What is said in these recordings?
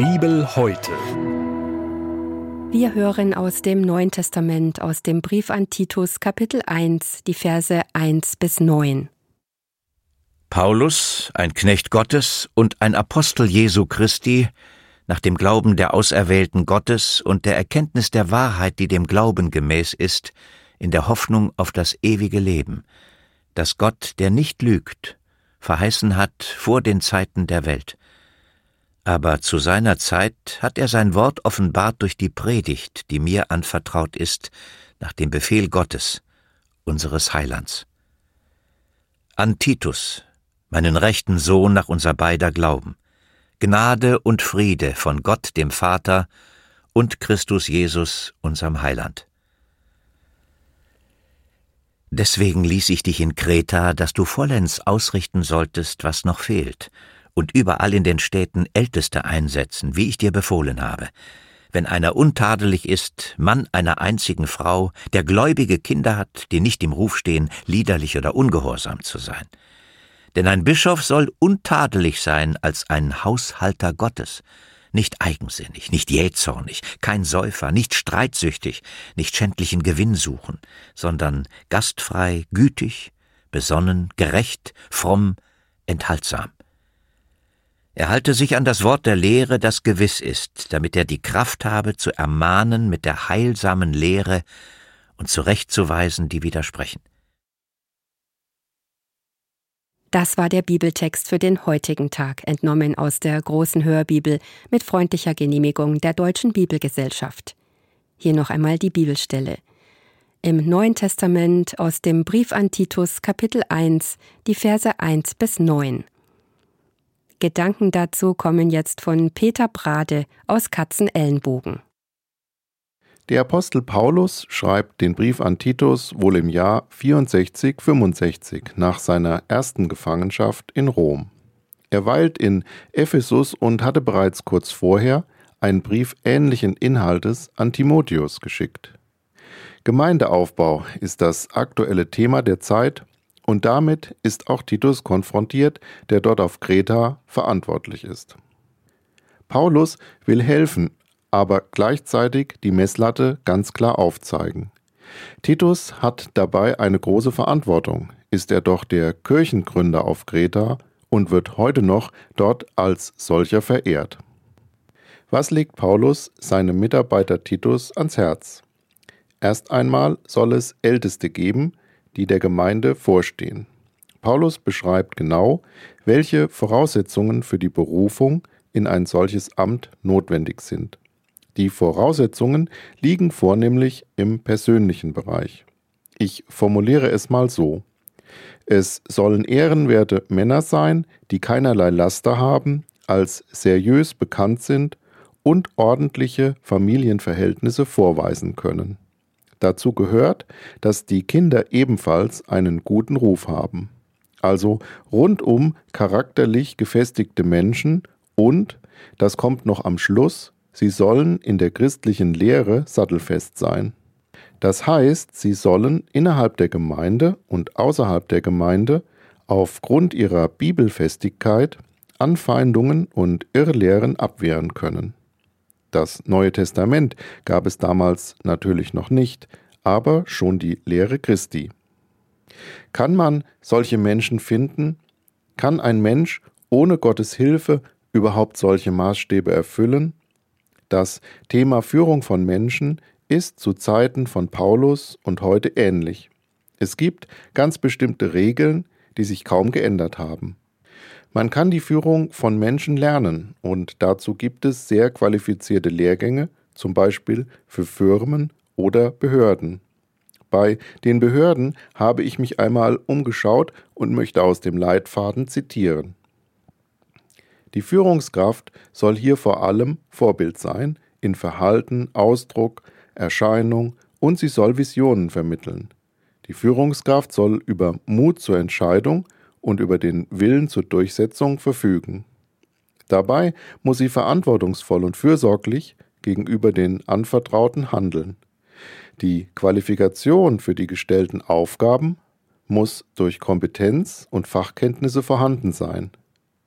Bibel heute. Wir hören aus dem Neuen Testament, aus dem Brief an Titus, Kapitel 1, die Verse 1 bis 9. Paulus, ein Knecht Gottes und ein Apostel Jesu Christi, nach dem Glauben der Auserwählten Gottes und der Erkenntnis der Wahrheit, die dem Glauben gemäß ist, in der Hoffnung auf das ewige Leben, das Gott, der nicht lügt, verheißen hat vor den Zeiten der Welt. Aber zu seiner Zeit hat er sein Wort offenbart durch die Predigt, die mir anvertraut ist, nach dem Befehl Gottes, unseres Heilands. An Titus, meinen rechten Sohn nach unser beider Glauben, Gnade und Friede von Gott dem Vater und Christus Jesus, unserem Heiland. Deswegen ließ ich dich in Kreta, dass du vollends ausrichten solltest, was noch fehlt, und überall in den Städten Älteste einsetzen, wie ich dir befohlen habe. Wenn einer untadelig ist, Mann einer einzigen Frau, der gläubige Kinder hat, die nicht im Ruf stehen, liederlich oder ungehorsam zu sein. Denn ein Bischof soll untadelig sein als ein Haushalter Gottes, nicht eigensinnig, nicht jähzornig, kein Säufer, nicht streitsüchtig, nicht schändlichen Gewinn suchen, sondern gastfrei, gütig, besonnen, gerecht, fromm, enthaltsam. Er halte sich an das Wort der Lehre, das gewiss ist, damit er die Kraft habe, zu ermahnen mit der heilsamen Lehre und zurechtzuweisen, die widersprechen. Das war der Bibeltext für den heutigen Tag, entnommen aus der großen Hörbibel mit freundlicher Genehmigung der Deutschen Bibelgesellschaft. Hier noch einmal die Bibelstelle. Im Neuen Testament aus dem Brief an Titus Kapitel 1, die Verse 1 bis 9. Gedanken dazu kommen jetzt von Peter Brade aus Katzenellenbogen. Der Apostel Paulus schreibt den Brief an Titus wohl im Jahr 64-65 nach seiner ersten Gefangenschaft in Rom. Er weilt in Ephesus und hatte bereits kurz vorher einen Brief ähnlichen Inhaltes an Timotheus geschickt. Gemeindeaufbau ist das aktuelle Thema der Zeit und damit ist auch Titus konfrontiert, der dort auf Kreta verantwortlich ist. Paulus will helfen, aber gleichzeitig die Messlatte ganz klar aufzeigen. Titus hat dabei eine große Verantwortung, ist er doch der Kirchengründer auf Kreta und wird heute noch dort als solcher verehrt. Was legt Paulus seinem Mitarbeiter Titus ans Herz? Erst einmal soll es Älteste geben, die der Gemeinde vorstehen. Paulus beschreibt genau, welche Voraussetzungen für die Berufung in ein solches Amt notwendig sind. Die Voraussetzungen liegen vornehmlich im persönlichen Bereich. Ich formuliere es mal so. Es sollen ehrenwerte Männer sein, die keinerlei Laster haben, als seriös bekannt sind und ordentliche Familienverhältnisse vorweisen können. Dazu gehört, dass die Kinder ebenfalls einen guten Ruf haben. Also rundum charakterlich gefestigte Menschen und, das kommt noch am Schluss, Sie sollen in der christlichen Lehre sattelfest sein. Das heißt, sie sollen innerhalb der Gemeinde und außerhalb der Gemeinde aufgrund ihrer Bibelfestigkeit Anfeindungen und Irrlehren abwehren können. Das Neue Testament gab es damals natürlich noch nicht, aber schon die Lehre Christi. Kann man solche Menschen finden? Kann ein Mensch ohne Gottes Hilfe überhaupt solche Maßstäbe erfüllen? Das Thema Führung von Menschen ist zu Zeiten von Paulus und heute ähnlich. Es gibt ganz bestimmte Regeln, die sich kaum geändert haben. Man kann die Führung von Menschen lernen und dazu gibt es sehr qualifizierte Lehrgänge, zum Beispiel für Firmen oder Behörden. Bei den Behörden habe ich mich einmal umgeschaut und möchte aus dem Leitfaden zitieren. Die Führungskraft soll hier vor allem Vorbild sein in Verhalten, Ausdruck, Erscheinung und sie soll Visionen vermitteln. Die Führungskraft soll über Mut zur Entscheidung und über den Willen zur Durchsetzung verfügen. Dabei muss sie verantwortungsvoll und fürsorglich gegenüber den Anvertrauten handeln. Die Qualifikation für die gestellten Aufgaben muss durch Kompetenz und Fachkenntnisse vorhanden sein.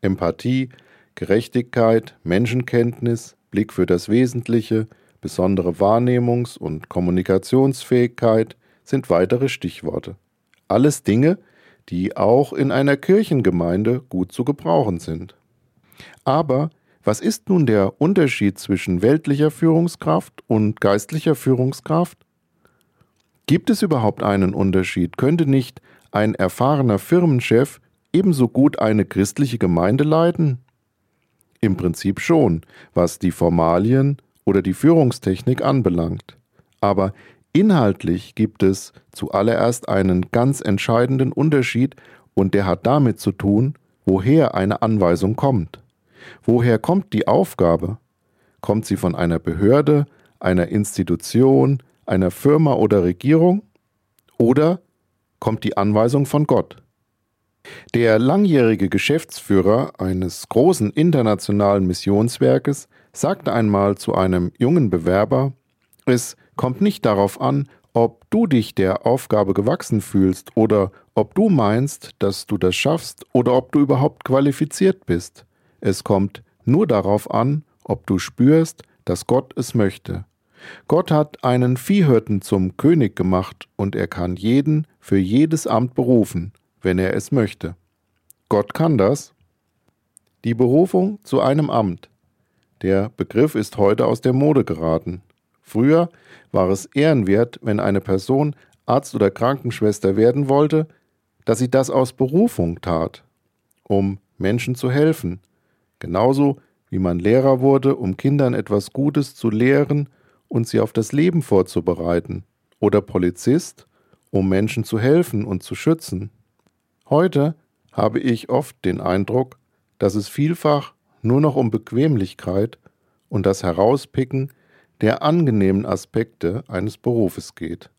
Empathie, Gerechtigkeit, Menschenkenntnis, Blick für das Wesentliche, besondere Wahrnehmungs- und Kommunikationsfähigkeit sind weitere Stichworte. Alles Dinge, die auch in einer Kirchengemeinde gut zu gebrauchen sind. Aber was ist nun der Unterschied zwischen weltlicher Führungskraft und geistlicher Führungskraft? Gibt es überhaupt einen Unterschied? Könnte nicht ein erfahrener Firmenchef ebenso gut eine christliche Gemeinde leiten? Im Prinzip schon, was die Formalien oder die Führungstechnik anbelangt. Aber inhaltlich gibt es zuallererst einen ganz entscheidenden Unterschied und der hat damit zu tun, woher eine Anweisung kommt. Woher kommt die Aufgabe? Kommt sie von einer Behörde, einer Institution, einer Firma oder Regierung? Oder kommt die Anweisung von Gott? Der langjährige Geschäftsführer eines großen internationalen Missionswerkes sagte einmal zu einem jungen Bewerber, es kommt nicht darauf an, ob du dich der Aufgabe gewachsen fühlst oder ob du meinst, dass du das schaffst oder ob du überhaupt qualifiziert bist. Es kommt nur darauf an, ob du spürst, dass Gott es möchte. Gott hat einen Viehhirten zum König gemacht und er kann jeden für jedes Amt berufen, wenn er es möchte. Gott kann das. Die Berufung zu einem Amt. Der Begriff ist heute aus der Mode geraten. Früher war es ehrenwert, wenn eine Person Arzt oder Krankenschwester werden wollte, dass sie das aus Berufung tat, um Menschen zu helfen, genauso wie man Lehrer wurde, um Kindern etwas Gutes zu lehren und sie auf das Leben vorzubereiten, oder Polizist, um Menschen zu helfen und zu schützen. Heute habe ich oft den Eindruck, dass es vielfach nur noch um Bequemlichkeit und das Herauspicken der angenehmen Aspekte eines Berufes geht.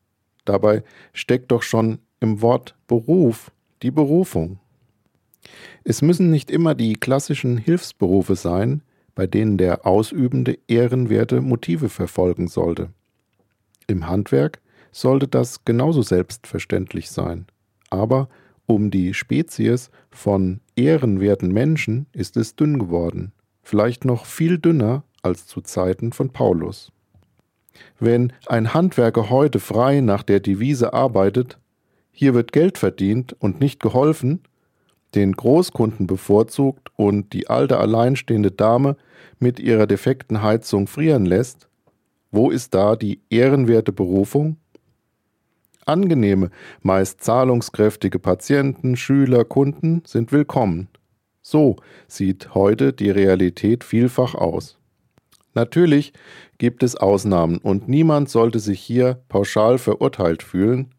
Dabei steckt doch schon im Wort Beruf die Berufung. Es müssen nicht immer die klassischen Hilfsberufe sein, bei denen der Ausübende ehrenwerte Motive verfolgen sollte. Im Handwerk sollte das genauso selbstverständlich sein. Aber um die Spezies von ehrenwerten Menschen ist es dünn geworden, vielleicht noch viel dünner als zu Zeiten von Paulus. Wenn ein Handwerker heute frei nach der Devise arbeitet, hier wird Geld verdient und nicht geholfen, den Großkunden bevorzugt und die alte alleinstehende Dame mit ihrer defekten Heizung frieren lässt, wo ist da die ehrenwerte Berufung? Angenehme, meist zahlungskräftige Patienten, Schüler, Kunden sind willkommen. So sieht heute die Realität vielfach aus. Natürlich gibt es Ausnahmen und niemand sollte sich hier pauschal verurteilt fühlen.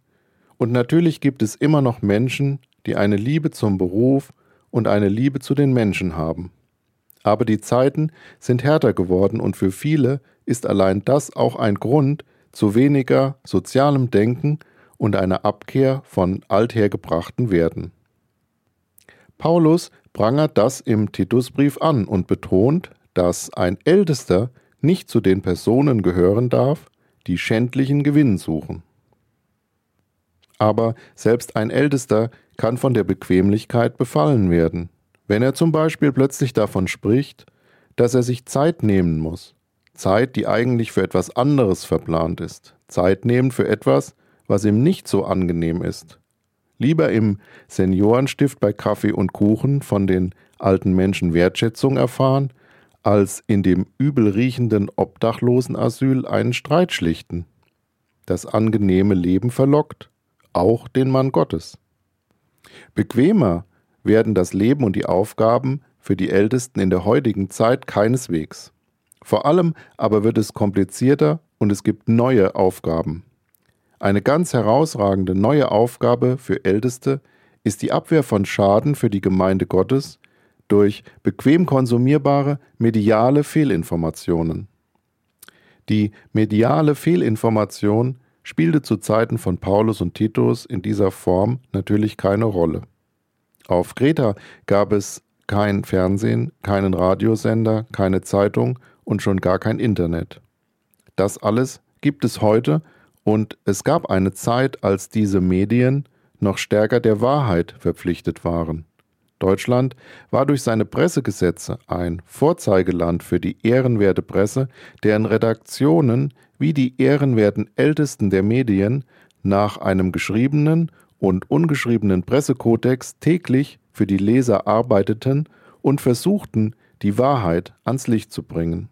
Und natürlich gibt es immer noch Menschen, die eine Liebe zum Beruf und eine Liebe zu den Menschen haben. Aber die Zeiten sind härter geworden und für viele ist allein das auch ein Grund zu weniger sozialem Denken und einer Abkehr von althergebrachten Werten. Paulus prangert das im Titusbrief an und betont, dass ein Ältester nicht zu den Personen gehören darf, die schändlichen Gewinn suchen. Aber selbst ein Ältester kann von der Bequemlichkeit befallen werden, wenn er zum Beispiel plötzlich davon spricht, dass er sich Zeit nehmen muss, Zeit, die eigentlich für etwas anderes verplant ist, Zeit nehmen für etwas, was ihm nicht so angenehm ist. Lieber im Seniorenstift bei Kaffee und Kuchen von den alten Menschen Wertschätzung erfahren, als in dem übel riechenden Obdachlosenasyl einen Streit schlichten. Das angenehme Leben verlockt, auch den Mann Gottes. Bequemer werden das Leben und die Aufgaben für die Ältesten in der heutigen Zeit keineswegs. Vor allem aber wird es komplizierter und es gibt neue Aufgaben. Eine ganz herausragende neue Aufgabe für Älteste ist die Abwehr von Schaden für die Gemeinde Gottes durch bequem konsumierbare mediale Fehlinformationen. Die mediale Fehlinformation spielte zu Zeiten von Paulus und Titus in dieser Form natürlich keine Rolle. Auf Kreta gab es kein Fernsehen, keinen Radiosender, keine Zeitung und schon gar kein Internet. Das alles gibt es heute und es gab eine Zeit, als diese Medien noch stärker der Wahrheit verpflichtet waren. Deutschland war durch seine Pressegesetze ein Vorzeigeland für die ehrenwerte Presse, deren Redaktionen wie die ehrenwerten Ältesten der Medien nach einem geschriebenen und ungeschriebenen Pressekodex täglich für die Leser arbeiteten und versuchten, die Wahrheit ans Licht zu bringen.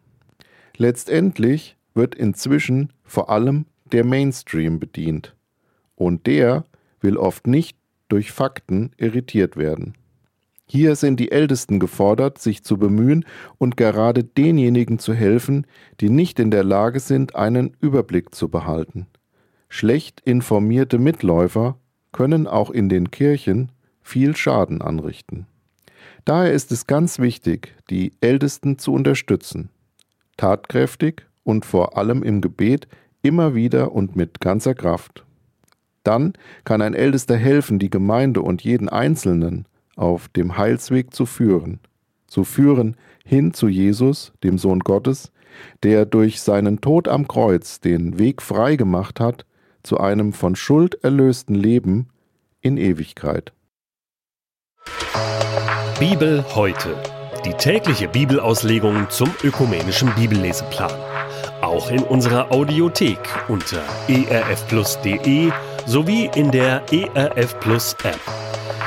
Letztendlich wird inzwischen vor allem der Mainstream bedient. Und der will oft nicht durch Fakten irritiert werden. Hier sind die Ältesten gefordert, sich zu bemühen und gerade denjenigen zu helfen, die nicht in der Lage sind, einen Überblick zu behalten. Schlecht informierte Mitläufer können auch in den Kirchen viel Schaden anrichten. Daher ist es ganz wichtig, die Ältesten zu unterstützen, tatkräftig und vor allem im Gebet immer wieder und mit ganzer Kraft. Dann kann ein Ältester helfen, die Gemeinde und jeden Einzelnen auf dem Heilsweg zu führen, zu führen hin zu Jesus, dem Sohn Gottes, der durch seinen Tod am Kreuz den Weg frei gemacht hat zu einem von Schuld erlösten Leben in Ewigkeit. Bibel heute. Die tägliche Bibelauslegung zum ökumenischen Bibelleseplan. Auch in unserer Audiothek unter erfplus.de sowie in der ERF Plus App.